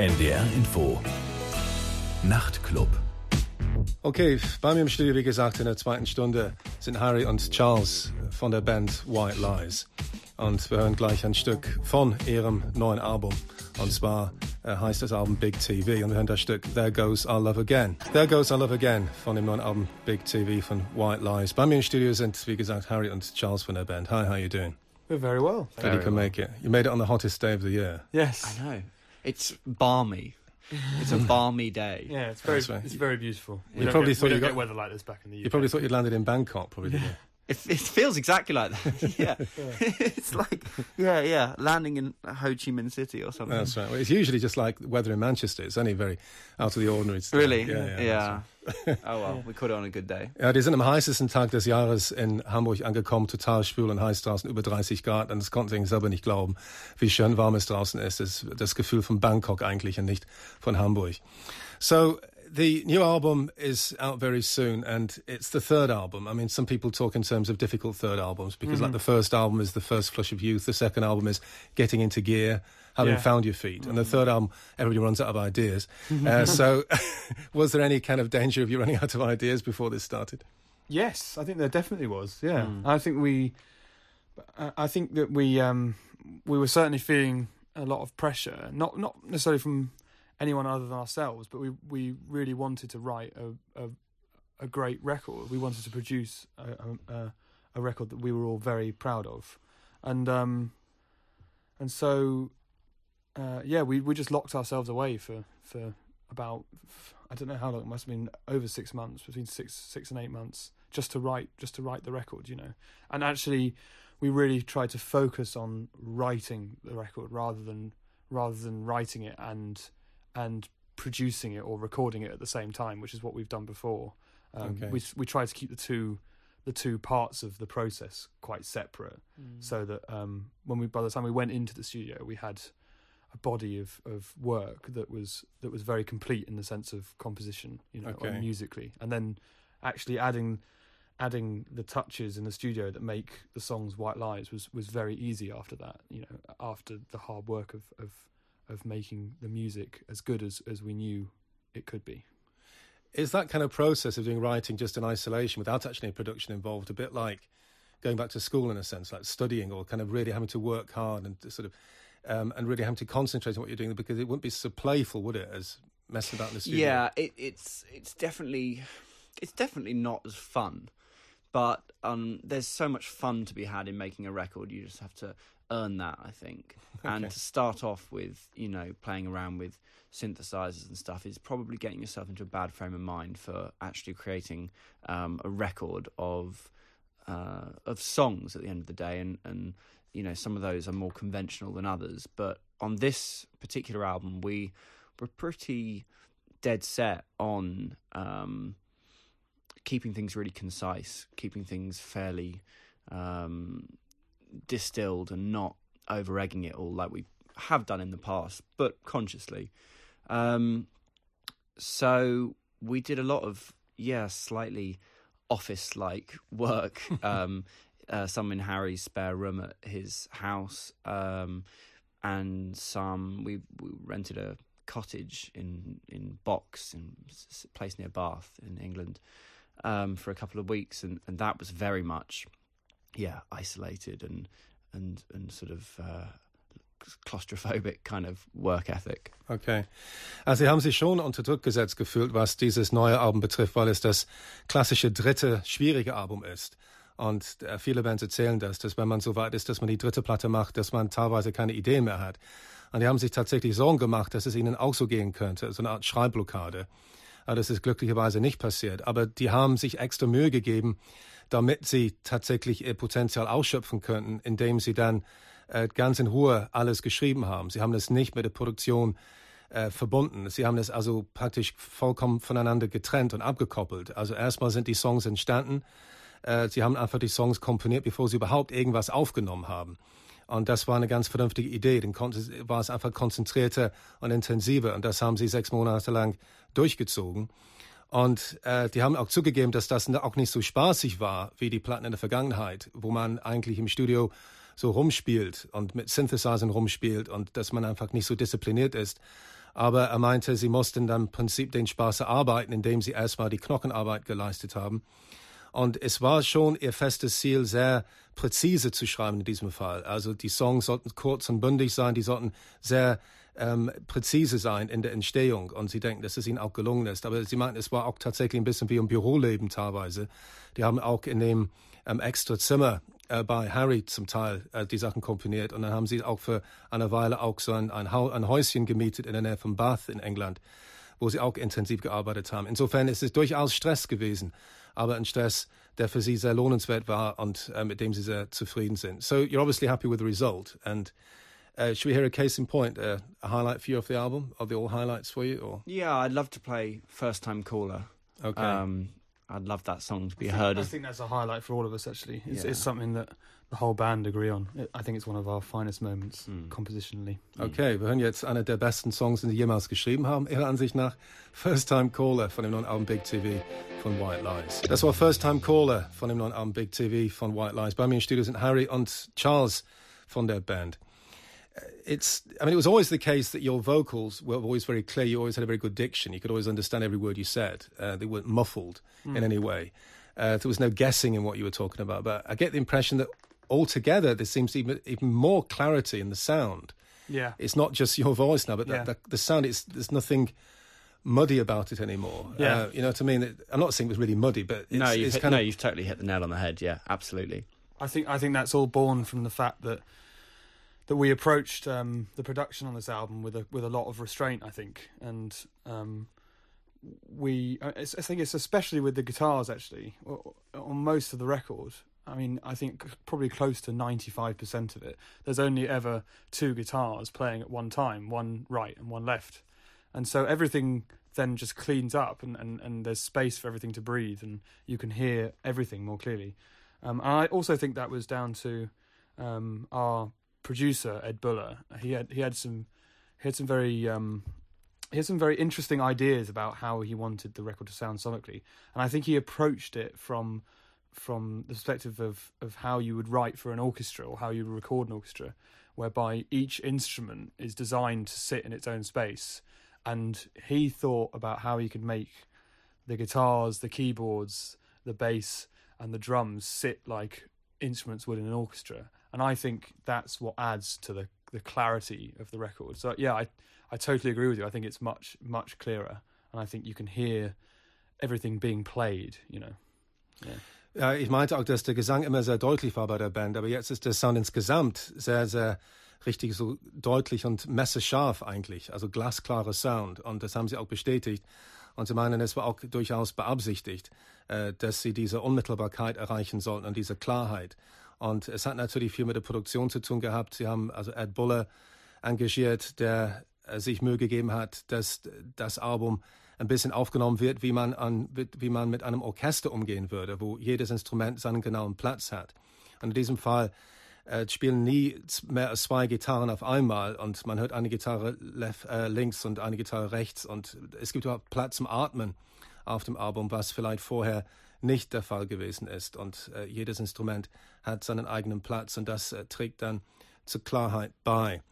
NDR Info. Nachtclub. Okay, bei mir im Studio, wie gesagt, in der zweiten Stunde sind Harry und Charles von der Band White Lies. Und wir hören gleich ein Stück von ihrem neuen Album. Und zwar äh, heißt das Album Big TV. Und wir hören das Stück There Goes Our Love Again. There Goes Our Love Again von dem neuen Album Big TV von White Lies. Bei mir im Studio sind, wie gesagt, Harry und Charles von der Band. Hi, how you doing? We're very well. Glad you can make it. You made it on the hottest day of the year. Yes. I know. It's balmy. It's a balmy day. Yeah, it's very That's right. it's very beautiful. We You don't probably get, thought we you don't got- get weather like this back in the UK. You probably thought you'd landed in Bangkok, probably, didn't you? It, it feels exactly like that. yeah. it's like, yeah, yeah, landing in Ho Chi Minh City or something. That's right. Well, it's usually just like weather in Manchester. It's only very out of the ordinary. stuff. Really? Yeah. yeah, Yeah. oh well, we caught it on a good day. Ja, die sind am heißesten Tag des Jahres in Hamburg angekommen, total schwül und heiß draußen, über 30 Grad. Und das konnten sie selber nicht glauben, wie schön warm es draußen ist. Das, das Gefühl von Bangkok eigentlich und nicht von Hamburg. So, the new album is out very soon, and it's the third album. I mean, some people talk in terms of difficult third albums because, like, the first album is the first flush of youth, the second album is getting into gear, having Yeah. found your feet, and the third album, everybody runs out of ideas. uh, so, was there any kind of danger of you running out of ideas before this started? Yes, I think there definitely was. Yeah, I think we, I I think that we, um, we were certainly feeling a lot of pressure. Not not necessarily from anyone other than ourselves, but we we really wanted to write a a, a great record. We wanted to produce a, a a record that we were all very proud of, and um, and so, uh, yeah, we we just locked ourselves away for for about I don't know how long it must have been over six months, between six six and eight months, just to write just to write the record, you know. And actually, we really tried to focus on writing the record rather than rather than writing it and and producing it or recording it at the same time, which is what we've done before. Um, Okay. We we tried to keep the two the two parts of the process quite separate, so that um, when we by the time we went into the studio, we had a body of, of work that was that was very complete in the sense of composition, you know, Okay. musically, and then actually adding adding the touches in the studio that make the songs White Lies was was very easy after that. You know, after the hard work of of, of making the music as good as, as we knew it could be. Is that kind of process of doing writing just in isolation without actually any production involved a bit like going back to school in a sense, like studying or kind of really having to work hard and sort of um, and really having to concentrate on what you're doing because it wouldn't be so playful, would it, as messing about in the studio? Yeah, it, it's it's definitely it's definitely not as fun, but um, there's so much fun to be had in making a record. You just have to earn that, I think. And Okay. to start off with, you know, playing around with synthesizers and stuff is probably getting yourself into a bad frame of mind for actually creating um, a record of uh, of songs at the end of the day, and and you know some of those are more conventional than others. But on this particular album, we were pretty dead set on um, keeping things really concise, keeping things fairly um, distilled, and not over egging it all like we have done in the past, but consciously. Um, so we did a lot of yeah, slightly office-like work. um, uh, some in Harry's spare room at his house, um, and some we, we rented a cottage in in Box, in a place near Bath in England, um, for a couple of weeks, and, and that was very much, yeah, isolated and and and sort of uh, claustrophobic kind of work ethic. Okay. Also Sie haben sich schon unter Druck gesetzt gefühlt, was dieses neue Album betrifft, weil es das klassische dritte schwierige Album ist. Und äh, viele Bands erzählen das, dass wenn man so weit ist, dass man die dritte Platte macht, dass man teilweise keine Ideen mehr hat. Und die haben sich tatsächlich Sorgen gemacht, dass es ihnen auch so gehen könnte, so eine Art Schreibblockade. Aber das ist glücklicherweise nicht passiert. Aber die haben sich extra Mühe gegeben, damit sie tatsächlich ihr Potenzial ausschöpfen könnten, indem sie dann äh, ganz in Ruhe alles geschrieben haben. Sie haben das nicht mit der Produktion äh, verbunden. Sie haben das also praktisch vollkommen voneinander getrennt und abgekoppelt. Also erstmal sind die Songs entstanden. Äh, sie haben einfach die Songs komponiert, bevor sie überhaupt irgendwas aufgenommen haben. Und das war eine ganz vernünftige Idee. Dann war es einfach konzentrierter und intensiver. Und das haben sie sechs Monate lang durchgezogen. Und äh, die haben auch zugegeben, dass das auch nicht so spaßig war wie die Platten in der Vergangenheit, wo man eigentlich im Studio so rumspielt und mit Synthesizern rumspielt und dass man einfach nicht so diszipliniert ist. Aber er meinte, sie mussten dann im Prinzip den Spaß erarbeiten, indem sie erstmal die Knochenarbeit geleistet haben. Und es war schon ihr festes Ziel, sehr präzise zu schreiben in diesem Fall. Also die Songs sollten kurz und bündig sein, die sollten sehr ähm, präzise sein in der Entstehung. Und sie denken, dass es ihnen auch gelungen ist. Aber sie meinten, es war auch tatsächlich ein bisschen wie im Büroleben teilweise. Die haben auch in dem ähm, extra Zimmer äh, bei Harry zum Teil äh, die Sachen komponiert. Und dann haben sie auch für eine Weile auch so ein, ein, ein Häuschen gemietet in der Nähe von Bath in England, wo sie auch intensiv gearbeitet haben. Insofern ist es durchaus Stress gewesen, aber ein Stress, der für sie sehr lohnenswert war und äh, mit dem sie sehr zufrieden sind. So you're obviously happy with the result. And uh, should we hear a case in point, uh, a highlight for you of the album? Are they all highlights for you? Or? Yeah, I'd love to play First Time Caller. Okay. Um, I'd love that song to be I think, heard. I As, think that's a highlight for all of us. Actually, it's, Yeah. it's something that the whole band agree on. It, I think it's one of our finest moments Mm. compositionally. Okay, wir hören jetzt einer der besten Songs, die sie jemals geschrieben haben, ihrer Ansicht nach. First Time Caller von dem neuen Album Big TV von White Lies. Das war First Time Caller von dem neuen Album Big TV von White Lies. Bei mir im Studio sind Harry und Charles von der Band. Uh, It's, I mean, it was always the case that your vocals were always very clear. You always had a very good diction. You could always understand every word you said. Uh, they weren't muffled in any way. Uh, there was no guessing in what you were talking about. But I get the impression that altogether there seems even even more clarity in the sound Yeah, it's not just your voice now, but Yeah. the, the, the sound. It's there's nothing muddy about it anymore. Yeah. Uh, you know what I mean. It, I'm not saying it was really muddy, but it's, no, you've it's hit, kind no, of you've totally hit the nail on the head. Yeah, absolutely. I think I think that's all born from the fact that that we approached um, the production on this album with a with a lot of restraint. I think, and um, we I think it's especially with the guitars actually on most of the record. I mean, I think probably close to ninety five percent of it. There's only ever two guitars playing at one time, one right and one left, and so everything then just cleans up and, and, and there's space for everything to breathe and you can hear everything more clearly. Um, and I also think that was down to um, our producer Ed Buller. He had he had some he had some very um, he had some very interesting ideas about how he wanted the record to sound sonically, and I think he approached it from from the perspective of of how you would write for an orchestra or how you would record an orchestra, whereby each instrument is designed to sit in its own space, and he thought about how he could make the guitars, the keyboards, the bass, and the drums sit like instruments would in an orchestra. And I think that's what adds to the the clarity of the record. So yeah, I I totally agree with you. I think it's much much clearer, and I think you can hear everything being played. You know. Ja, ich meinte auch, dass der Gesang immer sehr deutlich war bei der Band, aber jetzt ist der Sound insgesamt sehr, sehr richtig so deutlich und messerscharf eigentlich, also glasklarer Sound. Und das haben sie auch bestätigt. Und sie meinen, es war auch durchaus beabsichtigt, äh, dass sie diese Unmittelbarkeit erreichen sollten und diese Klarheit. Und es hat natürlich viel mit der Produktion zu tun gehabt. Sie haben also Ed Buller engagiert, der äh, sich Mühe gegeben hat, dass das Album ein bisschen aufgenommen wird, wie man, an, wie man mit einem Orchester umgehen würde, wo jedes Instrument seinen genauen Platz hat. Und in diesem Fall äh, spielen nie mehr als zwei Gitarren auf einmal und man hört eine Gitarre left, äh, links und eine Gitarre rechts und es gibt überhaupt Platz zum Atmen auf dem Album, was vielleicht vorher nicht der Fall gewesen ist. Und äh, jedes Instrument hat seinen eigenen Platz und das äh, trägt dann zur Klarheit bei.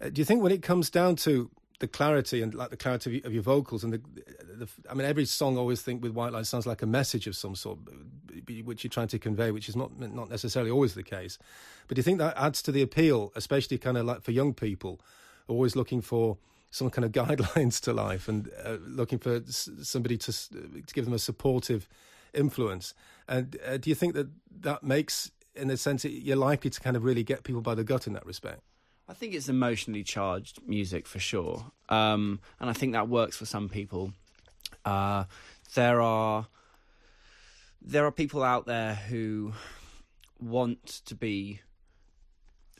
Uh, do you think when it comes down to the clarity and like the clarity of, your vocals and the, the, I mean, every song always think with White Lies sounds like a message of some sort, which you're trying to convey, which is not not necessarily always the case. But do you think that adds to the appeal, especially kind of like for young people, always looking for some kind of guidelines to life and uh, looking for somebody to to give them a supportive influence? And uh, do you think that that makes, in a sense, you're likely to kind of really get people by the gut in that respect? I think it's emotionally charged music for sure, um, and I think that works for some people. Uh, there are there are people out there who want to be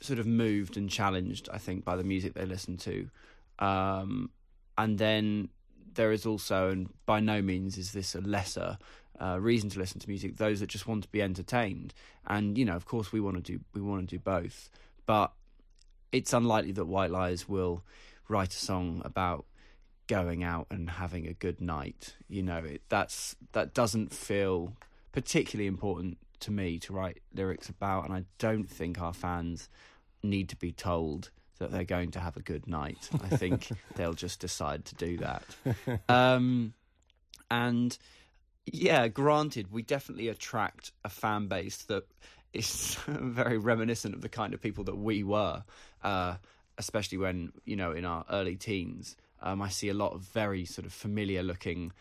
sort of moved and challenged. I think by the music they listen to, um, and then there is also, and by no means is this a lesser uh, reason to listen to music. Those that just want to be entertained, and you know, of course, we want to do we want to do both, but it's unlikely that White Lies will write a song about going out and having a good night. You know, it, that's that doesn't feel particularly important to me to write lyrics about, and I don't think our fans need to be told that they're going to have a good night. I think they'll just decide to do that. Um, and yeah, granted, we definitely attract a fan base that is very reminiscent of the kind of people that we were, uh, especially when you know in our early teens. Um, I see a lot of very sort of familiar looking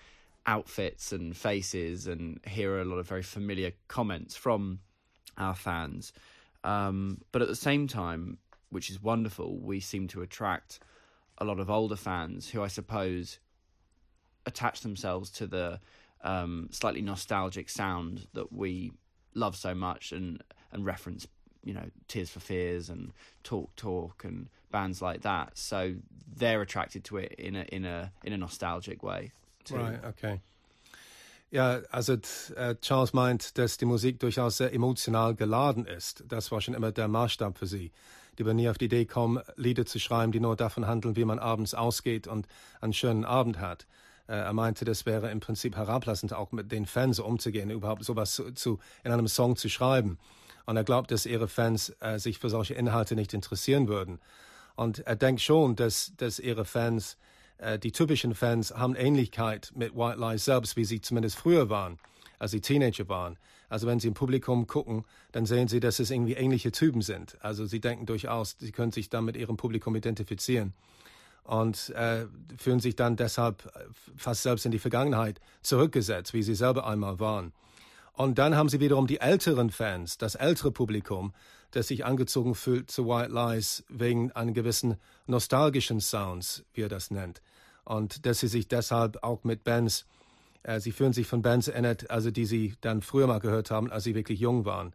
outfits and faces, and hear a lot of very familiar comments from our fans. Um, but at the same time, which is wonderful, we seem to attract a lot of older fans who I suppose attach themselves to the um, slightly nostalgic sound that we love so much and and reference you know Tears for Fears and Talk Talk and bands like that. So they're attracted to it in a in a in a nostalgic way. Too. Right, okay. Ja, also äh, Charles meint, dass die Musik durchaus sehr emotional geladen ist. Das war schon immer der Maßstab für sie. Die würden nie auf die Idee kommen, Lieder zu schreiben, die nur davon handeln, wie man abends ausgeht und einen schönen Abend hat. Äh, er meinte, das wäre im Prinzip herablassend, auch mit den Fans umzugehen, überhaupt sowas zu, zu, in einem Song zu schreiben. Und er glaubt, dass ihre Fans äh, sich für solche Inhalte nicht interessieren würden. Und er denkt schon, dass, dass ihre Fans äh, die typischen Fans haben Ähnlichkeit mit White Lies selbst, wie sie zumindest früher waren, als sie Teenager waren. Also wenn sie im Publikum gucken, dann sehen sie, dass es irgendwie ähnliche Typen sind. Also sie denken durchaus, sie können sich dann mit ihrem Publikum identifizieren und äh, fühlen sich dann deshalb fast selbst in die Vergangenheit zurückgesetzt, wie sie selber einmal waren. Und dann haben sie wiederum die älteren Fans, das ältere Publikum, das sich angezogen fühlt zu White Lies wegen einem gewissen nostalgischen Sounds, wie er das nennt. Und dass sie sich deshalb auch mit Bands, äh, sie fühlen sich von Bands erinnert, also die sie dann früher mal gehört haben, als sie wirklich jung waren.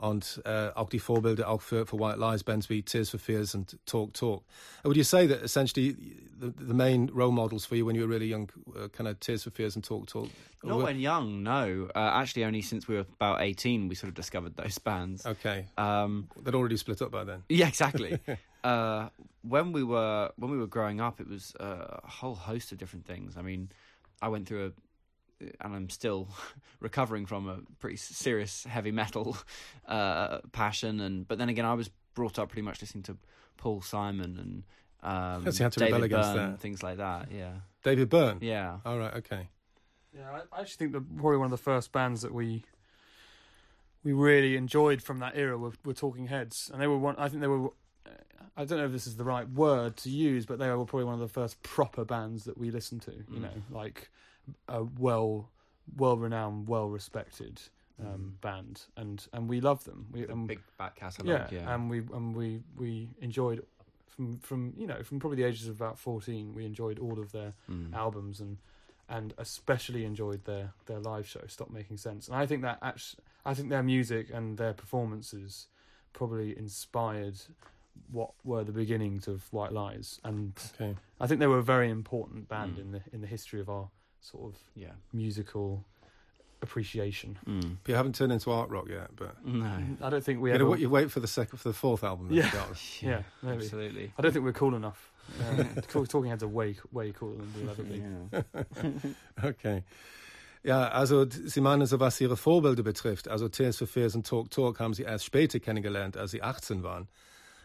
Und uh, auch die Vorbilder auch für White Lies bands wie Tears for Fears and Talk Talk. Would you say that essentially the, the main role models for you when you were really young, uh, kind of Tears for Fears and Talk Talk? Not when young, no. Uh, actually, only since we were about eighteen, we sort of discovered those bands. Okay, um, they'd already split up by then. Yeah, exactly. Uh, when we were when we were growing up, it was a whole host of different things. I mean, I went through a and I'm still recovering from a pretty serious heavy metal uh, passion. And but then again, I was brought up pretty much listening to Paul Simon and um, David Byrne, things like that. Yeah, David Byrne. Yeah. All right. Okay. Yeah, I actually think that probably one of the first bands that we we really enjoyed from that era were, were Talking Heads, and they were one. I think they were. I don't know if this is the right word to use, but they were probably one of the first proper bands that we listened to. You mm. know, like a well well renowned, well respected um, mm. band, and and we love them. We um, big back catalogue, yeah, yeah, and we and we we enjoyed from from you know from probably the ages of about fourteen. We enjoyed all of their mm. albums and and especially enjoyed their their live show. Stop making sense, and I think that actually, I think their music and their performances probably inspired what were the beginnings of White Lies, and okay. I think they were a very important band mm. in the in the history of our sort of yeah musical appreciation. Mm. But you haven't turned into art rock yet, but no, I don't think we. You, ever... you wait for the second for the fourth album. Yeah, yeah, maybe. absolutely. I don't think we're cool enough. Uh, talking Heads are way way cooler than we'll ever be. Yeah. okay. Ja, also Sie meinen, so was Ihre Vorbilder betrifft, also Tears for Fears und Talk Talk haben Sie erst später kennengelernt, als Sie 18 waren.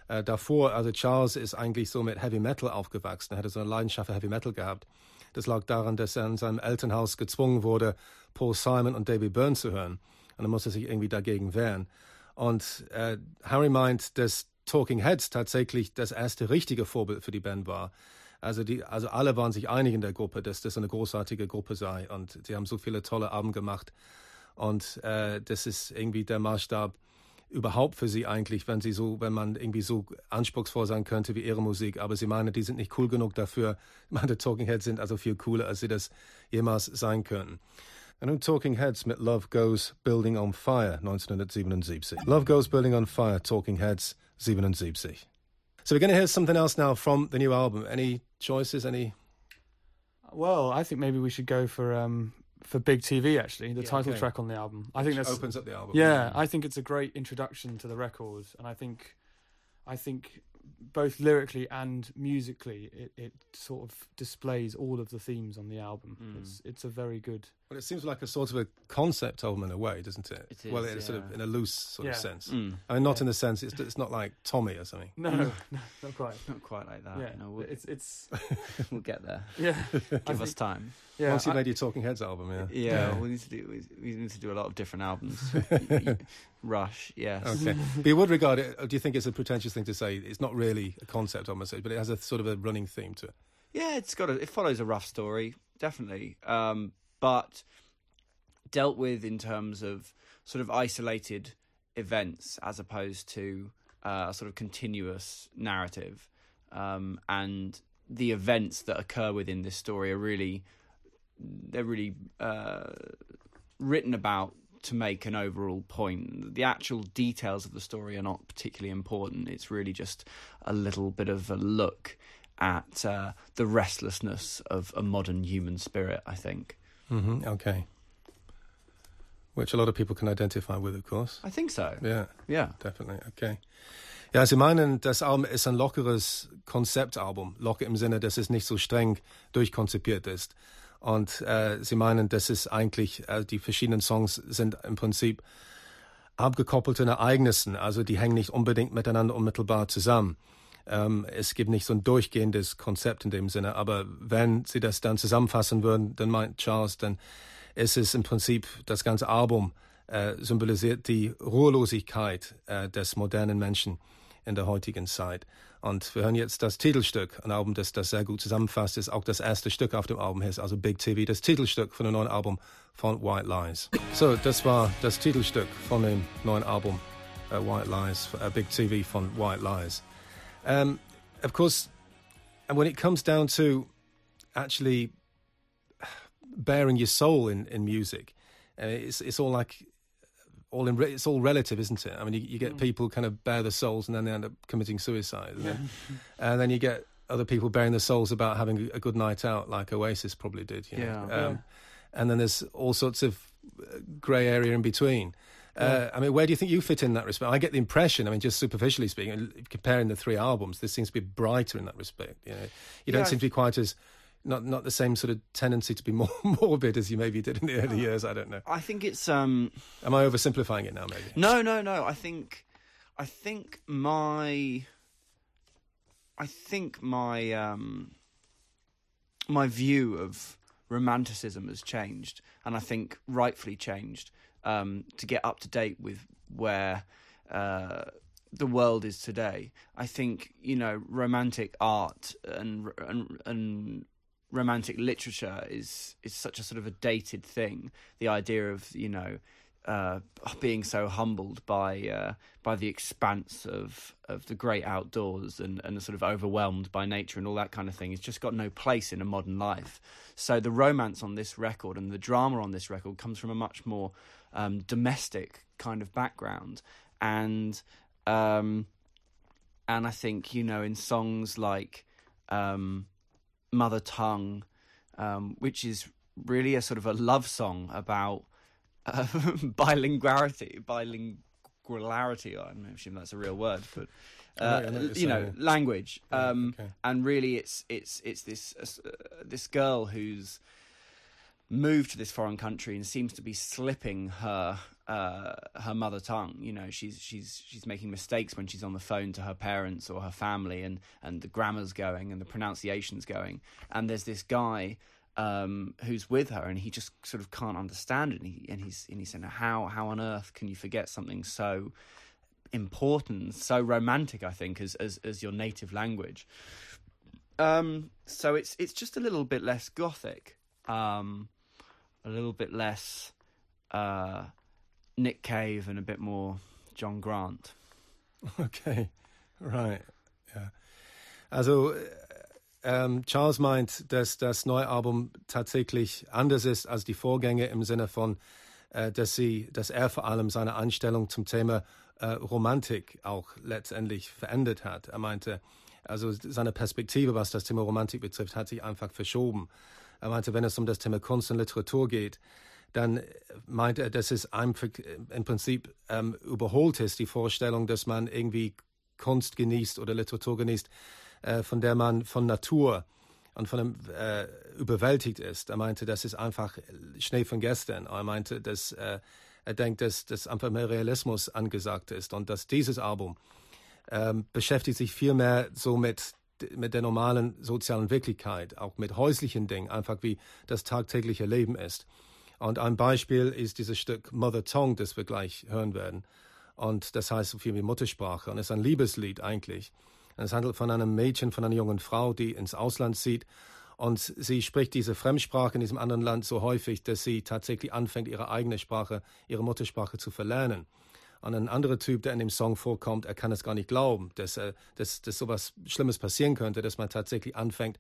Äh, davor, also Charles ist eigentlich so mit Heavy Metal aufgewachsen, er hatte so eine Leidenschaft für Heavy Metal gehabt. Das lag daran, dass er in seinem Elternhaus gezwungen wurde, Paul Simon und David Byrne zu hören. Und er musste sich irgendwie dagegen wehren. Und äh, Harry meint, dass Talking Heads tatsächlich das erste richtige Vorbild für die Band war. Also, die, also alle waren sich einig in der Gruppe, dass das eine großartige Gruppe sei. Und sie haben so viele tolle Abend gemacht. Und äh, das ist irgendwie der Maßstab, überhaupt für sie eigentlich, wenn sie so, wenn man irgendwie so anspruchsvoll sein könnte wie ihre Musik. Aber sie meinen, die sind nicht cool genug dafür. Meine Talking Heads sind also viel cooler, als sie das jemals sein könnten. Und nun Talking Heads mit Love Goes Building on Fire 1977. Love Goes Building on Fire, Talking Heads 77. So we're going to hear something else now from the new album. Any choices? Any? Well, I think maybe we should go for um, for Big TV actually, the yeah, title okay. track on the album. I think that opens up the album. Yeah, I think it's a great introduction to the record, and I think, I think both lyrically and musically, it, it sort of displays all of the themes on the album. Mm. It's it's a very good. Well, it seems like a sort of a concept album in a way, doesn't it? It well, is, it's sort of in a loose sort of sense. Mm. I mean, not Yeah. in the sense it's it's not like Tommy or something. No, no, not quite. Not quite like that. yeah, you know, we'll, it's it's we'll get there. yeah. I Give us think- time. yeah. Once you I- made your Talking Heads album, yeah. Yeah, Yeah. we need to do we, we need to do a lot of different albums. Rush, yes. Okay, but you would regard it. Do you think it's a pretentious thing to say? It's not really a concept album, but it has a sort of a running theme to it. Yeah, it's got a, it follows a rough story, definitely, um, but dealt with in terms of sort of isolated events as opposed to uh, a sort of continuous narrative, um, and the events that occur within this story are really they're really uh, written about to make an overall point. The actual details of the story are not particularly important. It's really just a little bit of a look at uh, the restlessness of a modern human spirit, I think. Mm-hmm. Okay, which a lot of people can identify with, of course. I think so. Yeah, Yeah. definitely. Okay. Ja, Sie meinen, das Album ist ein lockeres Konzeptalbum. Locker im Sinne, dass es nicht so streng durchkonzipiert ist. Und äh, Sie meinen, dass es eigentlich, äh, die verschiedenen Songs sind im Prinzip abgekoppelten Ereignissen. Also die hängen nicht unbedingt miteinander unmittelbar zusammen. Ähm, es gibt nicht so ein durchgehendes Konzept in dem Sinne. Aber wenn Sie das dann zusammenfassen würden, dann meint Charles, dann ist es im Prinzip das ganze Album äh, symbolisiert die Ruhelosigkeit äh, des modernen Menschen in der heutigen Zeit. Und wir hören jetzt das Titelstück, ein Album, das das sehr gut zusammenfasst, ist auch das erste Stück auf dem Album, ist also Big TV, das Titelstück von dem neuen Album von White Lies. So, das war das Titelstück von dem neuen Album äh, White Lies, äh, Big TV von White Lies. Um, of course, and when it comes down to actually bearing your soul in, in music, uh, it's it's all like all in re- it's all relative, isn't it? I mean, you, you get people kind of bare their souls and then they end up committing suicide, and, then, and then you get other people bearing their souls about having a good night out, like Oasis probably did. You know? Yeah. Um, And then there's all sorts of uh, grey area in between. Uh, I mean, where do you think you fit in that respect? I get the impression, I mean, just superficially speaking, comparing the three albums, this seems to be brighter in that respect. You know, you don't Yeah, seem to be quite as not not the same sort of tendency to be more morbid as you maybe did in the early years. I don't know. I think it's um Am I oversimplifying it now? Maybe. no no no I think I think my I think my um my view of romanticism has changed and I think rightfully changed um to get up to date with where uh the world is today. I think you know romantic art and and, and romantic literature is is such a sort of a dated thing. The idea of you know uh, being so humbled by uh, by the expanse of of the great outdoors and and sort of overwhelmed by nature and all that kind of thing. It's just got no place in a modern life. So the romance on this record and the drama on this record comes from a much more um, domestic kind of background and. Um, and I think you know in songs like um, "Mother Tongue," um, which is really a sort of a love song about uh, bilinguality, bilinguality. I'm not if that's a real word, but uh, know- I know what you know, language. Yeah, Um, okay. And really, it's it's it's this uh, this girl who's moved to this foreign country and seems to be slipping her uh, her mother tongue. You know, she's she's she's making mistakes when she's on the phone to her parents or her family, and and the grammar's going and the pronunciation's going. And there's this guy um, who's with her, and he just sort of can't understand it. And, he, and he's and he's saying, "How how on earth can you forget something so?" important so romantic i think as as, as your native language um so it's it's just a little bit less gothic um a little bit less uh nick cave and a bit more john grant Okay, right. Ja. Also äh, ähm, Charles meint, dass das neue Album tatsächlich anders ist als die Vorgänge im Sinne von, äh, dass sie, dass er vor allem seine Einstellung zum Thema äh, Romantik auch letztendlich verändert hat. Er meinte, also seine Perspektive, was das Thema Romantik betrifft, hat sich einfach verschoben. Er meinte, wenn es um das Thema Kunst und Literatur geht, dann meint er, dass es einfach im Prinzip ähm, überholt ist, die Vorstellung, dass man irgendwie Kunst genießt oder Literatur genießt, äh, von der man von Natur und von dem äh, überwältigt ist. Er meinte, das ist einfach Schnee von gestern. Er meinte, dass äh, er denkt, dass, dass einfach mehr Realismus angesagt ist und dass dieses Album ähm, beschäftigt sich viel mehr so mit mit der normalen sozialen Wirklichkeit, auch mit häuslichen Dingen, einfach wie das tagtägliche Leben ist. Und ein Beispiel ist dieses Stück Mother Tongue, das wir gleich hören werden. Und das heißt so viel wie Muttersprache. Und es ist ein Liebeslied eigentlich. Und es handelt von einem Mädchen, von einer jungen Frau, die ins Ausland zieht. Und sie spricht diese Fremdsprache in diesem anderen Land so häufig, dass sie tatsächlich anfängt, ihre eigene Sprache, ihre Muttersprache zu verlernen. Und ein anderer Typ, der in dem Song vorkommt, er kann es gar nicht glauben, dass, äh, dass, dass sowas Schlimmes passieren könnte, dass man tatsächlich anfängt,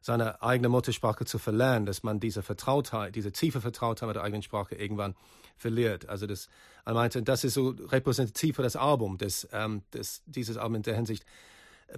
seine eigene Muttersprache zu verlernen, dass man diese Vertrautheit, diese tiefe Vertrautheit mit der eigenen Sprache irgendwann verliert. Also das, er meinte, das ist so repräsentativ für das Album, dass, ähm, dass dieses Album in der Hinsicht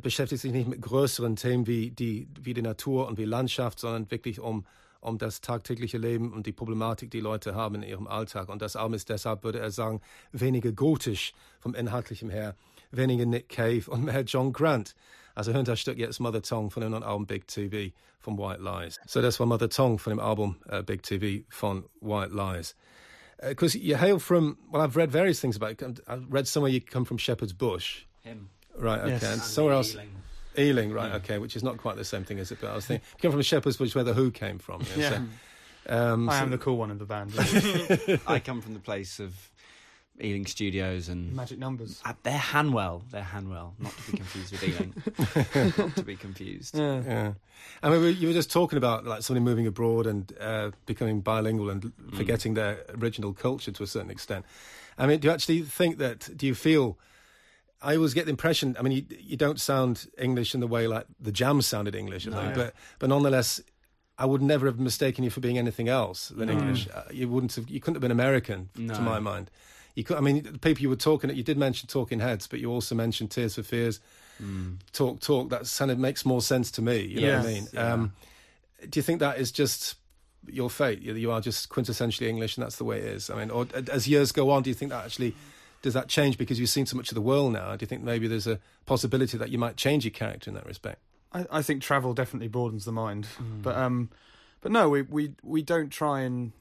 beschäftigt sich nicht mit größeren Themen wie die, wie die Natur und wie Landschaft, sondern wirklich um um das tagtägliche Leben und die Problematik, die Leute haben in ihrem Alltag. Und das Album ist deshalb, würde er sagen, weniger gotisch vom Inhaltlichen her, weniger Nick Cave und mehr John Grant. Also hören das Stück jetzt Mother Tongue von dem neuen Album Big TV von White Lies. So das war Mother Tongue von dem Album uh, Big TV von White Lies. Because uh, you hail from, well, I've read various things about it. I've read somewhere you come from Shepherd's Bush. Him. Right, okay. Yes. And And somewhere else. Ealing. Ealing, right, okay, which is not quite the same thing, is it? But I was thinking, came from Shepherd's Bush, where the Who came from. you know, Yeah. So, um, I so- am the cool one in the band. I come from the place of Ealing Studios and Magic numbers. Uh, they're Hanwell. They're Hanwell, not to be confused with Ealing. not to be confused. Yeah. yeah. I mean, we- you were just talking about like somebody moving abroad and uh, becoming bilingual and forgetting their original culture to a certain extent. I mean, do you actually think that? Do you feel? I always get the impression. I mean, you, you don't sound English in the way like the Jam sounded English, something, but but nonetheless, I would never have mistaken you for being anything else than English. Uh, you wouldn't have. You couldn't have been American, No. to my mind. You could. I mean, the people you were talking. At you did mention Talking Heads, but you also mentioned Tears for Fears. Talk, talk. That of makes more sense to me. You know what I mean? yeah. Um, do you think that is just your fate? You you are just quintessentially English, and that's the way it is. I mean, or as years go on, do you think that actually does that change because you've seen so much of the world now? Do you think maybe there's a possibility that you might change your character in that respect? I, I think travel definitely broadens the mind, Mm. but um, but no, we we we don't try and.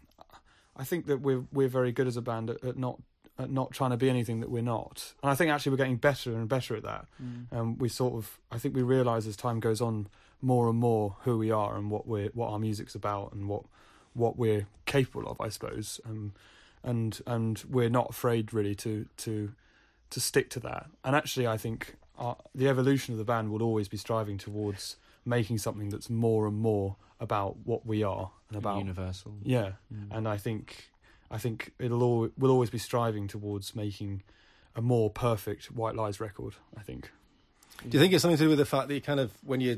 I think that we're we're very good as a band at, at not at not trying to be anything that we're not, and I think actually we're getting better and better at that. Um, we sort of, I think we realise as time goes on more and more who we are and what we're what our music's about and what what we're capable of, I suppose. Um, and and we're not afraid really to to to stick to that. And actually, I think our, the evolution of the band will always be striving towards making something that's more and more about what we are and about Universal. yeah. Mm. And I think I think it'll al- we'll always be striving towards making a more perfect White Lies record. I think. Do you think it's something to do with the fact that you kind of, when you're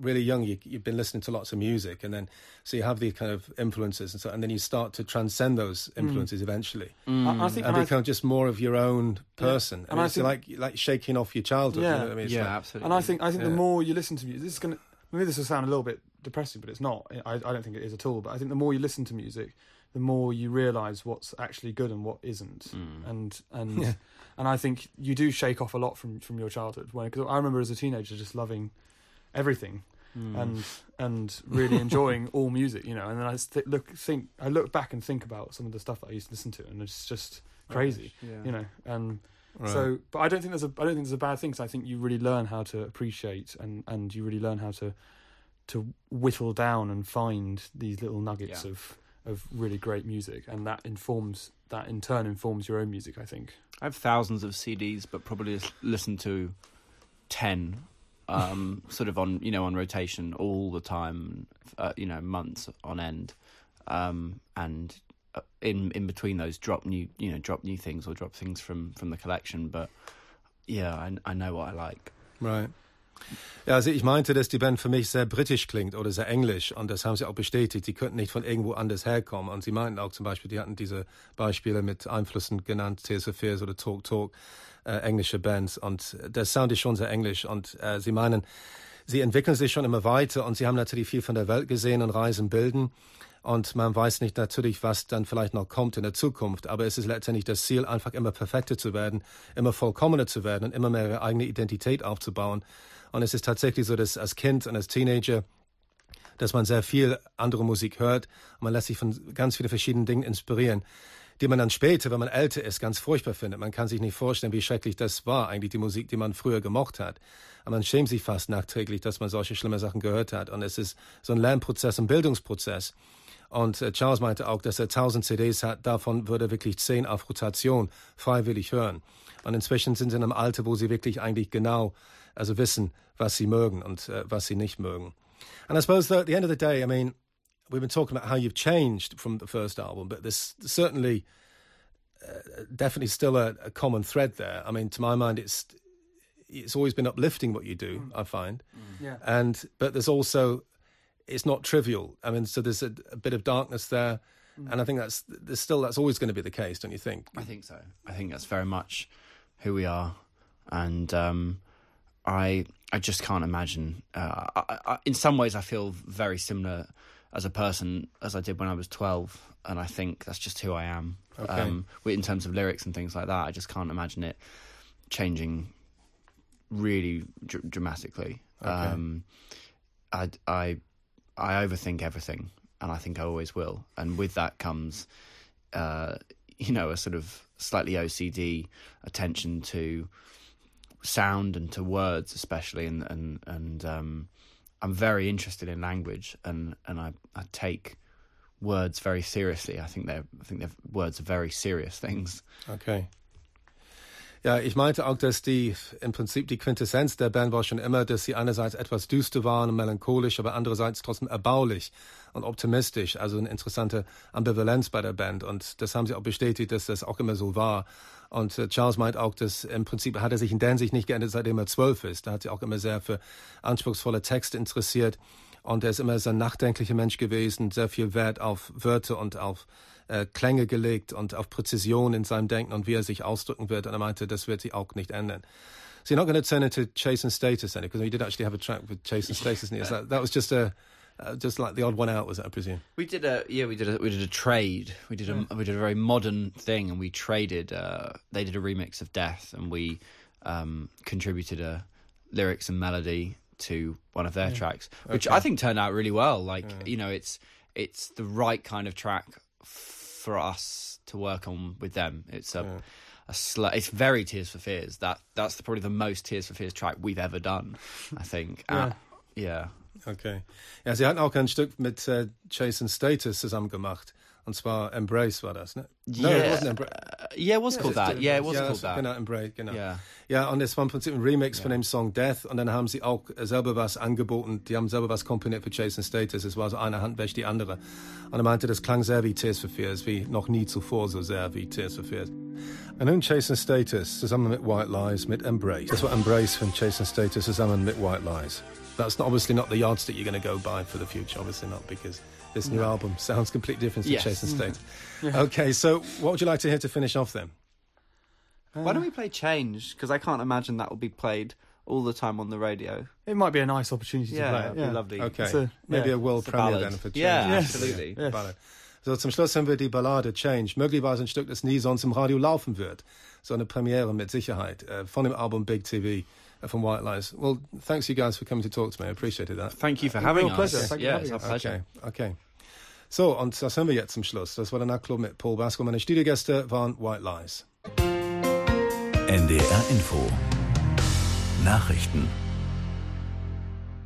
really young, you, you've been listening to lots of music, and then so you have these kind of influences, and so, and then you start to transcend those mm. influences eventually, I, I mm. think and and I become just more of your own person. And And I it's think- like like shaking off your childhood. you Yeah. know what I mean? Yeah, like- absolutely. And I think I think the more you listen to music, this is gonna maybe this will sound a little bit depressing, but it's not. I, I don't think it is at all. But I think the more you listen to music, the more you realise what's actually good and what isn't. Mm. And and Yeah. and I think you do shake off a lot from from your childhood. Cause I remember as a teenager just loving everything mm. and and really enjoying all music, you know. And then I th- look think I look back and think about some of the stuff that I used to listen to, and it's just crazy, yeah. you know. And Right. so, but I don't think there's a I don't think there's a bad thing because I think you really learn how to appreciate and and you really learn how to to whittle down and find these little nuggets Yeah. of of really great music, and that informs that in turn informs your own music. I think. I have thousands of CDs, but probably just listen to ten, um, sort of on you know on rotation all the time, uh, you know months on end, um, and uh, in in between those drop new you know drop new things or drop things from from the collection. But yeah, I, I know what I like. Right. Ja, also ich meinte, dass die Band für mich sehr britisch klingt oder sehr englisch und das haben sie auch bestätigt. Die könnten nicht von irgendwo anders herkommen und sie meinten auch zum Beispiel, die hatten diese Beispiele mit Einflüssen genannt, Fears oder Talk Talk, äh, englische Bands und der Sound ist schon sehr englisch und äh, sie meinen, sie entwickeln sich schon immer weiter und sie haben natürlich viel von der Welt gesehen und reisen bilden Und man weiß nicht natürlich, was dann vielleicht noch kommt in der Zukunft. Aber es ist letztendlich das Ziel, einfach immer perfekter zu werden, immer vollkommener zu werden und immer mehr ihre eigene Identität aufzubauen. Und es ist tatsächlich so, dass als Kind und als Teenager, dass man sehr viel andere Musik hört man lässt sich von ganz vielen verschiedenen Dingen inspirieren die man dann später, wenn man älter ist, ganz furchtbar findet. Man kann sich nicht vorstellen, wie schrecklich das war, eigentlich die Musik, die man früher gemocht hat. Aber man schämt sich fast nachträglich, dass man solche schlimme Sachen gehört hat. Und es ist so ein Lernprozess, ein Bildungsprozess. Und äh, Charles meinte auch, dass er 1000 CDs hat, davon würde er wirklich 10 auf Rotation freiwillig hören. Und inzwischen sind sie in einem Alter, wo sie wirklich eigentlich genau also wissen, was sie mögen und uh, was sie nicht mögen. And I suppose that at the end of the day, I mean, we've been talking about how you've changed from the first album, but there's certainly uh, definitely still a, a, common thread there. I mean, to my mind, it's it's always been uplifting what you do. Mm. I find, mm. yeah. And but there's also it's not trivial. I mean, so there's a, a bit of darkness there, mm. and I think that's there's still that's always going to be the case, don't you think? I think so. I think that's very much who we are, and um, I I just can't imagine. Uh, I, I, in some ways, I feel very similar as a person as I did when I was 12. And I think that's just who I am. Okay. Um, in terms of lyrics and things like that, I just can't imagine it changing really dr- dramatically. Okay. Um, I, I, I overthink everything, and I think I always will. And with that comes, uh, you know, a sort of slightly OCD attention to sound and to words, especially, and and and um, I'm very interested in language and and I, I take words very seriously. I think they're I think they're words are very serious things. Okay. Ja, ich meinte auch, dass die im Prinzip die Quintessenz der Band war schon immer, dass sie einerseits etwas düster waren und melancholisch, aber andererseits trotzdem erbaulich und optimistisch. Also eine interessante Ambivalenz bei der Band. Und das haben sie auch bestätigt, dass das auch immer so war. Und äh, Charles meint auch, dass im Prinzip hat er sich in der nicht geändert, seitdem er zwölf ist. Da hat sich auch immer sehr für anspruchsvolle Texte interessiert. Und er ist immer sehr nachdenklicher Mensch gewesen, sehr viel Wert auf Wörter und auf äh, Klänge gelegt und auf Präzision in seinem Denken und wie er sich ausdrücken wird. Und er meinte, das wird sich auch nicht ändern. So you're not going to turn into Chase and Status then, because we did actually have a track with Chase and Status. That, that was just a uh, just like the odd one out, was it? I presume. We did a yeah, we did a we did a trade. We did a yeah. we did a very modern thing, and we traded. Uh, they did a remix of Death, and we um, contributed a lyrics and melody to one of their yeah. tracks, which okay. I think turned out really well. Like yeah. you know, it's it's the right kind of track for us to work on with them. It's a a sl- it's very Tears for Fears. That that's the, probably the most Tears for Fears track we've ever done. I think. yeah. Uh, yeah. Okay. Ja, sie hatten auch ein Stück mit äh, Chase and Status zusammen gemacht. Und zwar Embrace war das, ne? No, yeah. it wasn't Embrace. Uh, yeah, it was yeah, called that. Yeah, it was ja, called that. Genau, Embrace, genau. Ja, ja und es war im Prinzip ein Remix yeah. von dem Song Death und dann haben sie auch selber was angeboten. Die haben selber was komponiert für Chase and Status. Es war so eine Hand wäscht die andere. Und er meinte, das klang sehr wie Tears for Fears, wie noch nie zuvor so sehr wie Tears for Fears. Und nun Chase and Status zusammen mit White Lies mit Embrace. Das war Embrace von Chase and Status zusammen mit White Lies. that's not, obviously not the yardstick you're going to go by for the future. Obviously not, because this new no. album sounds completely different to yes. Chase and State. yeah. Okay, so what would you like to hear to finish off then? Uh, Why don't we play Change? Because I can't imagine that will be played all the time on the radio. It might be a nice opportunity yeah, to play. It'd yeah, be lovely. Okay, a, maybe yeah. a world premiere then for Change. Yeah, yes. absolutely. Yes. Ballad. So zum Schluss haben wir die Ballade Change, möglicherweise ein Stück, das nie sonst im Radio laufen wird. So eine Premiere mit Sicherheit äh, von dem Album Big TV. From White Lies. Well, thanks you guys for coming to talk to me. I appreciated that. Thank you for uh, having Real us. Pleasure. Thank yeah, it's our pleasure. Okay, okay. So, und das haben wir jetzt zum Schluss. Das war der Nachtclub mit Paul Baskerville. Meine Studiogäste waren White Lies. NDR Info Nachrichten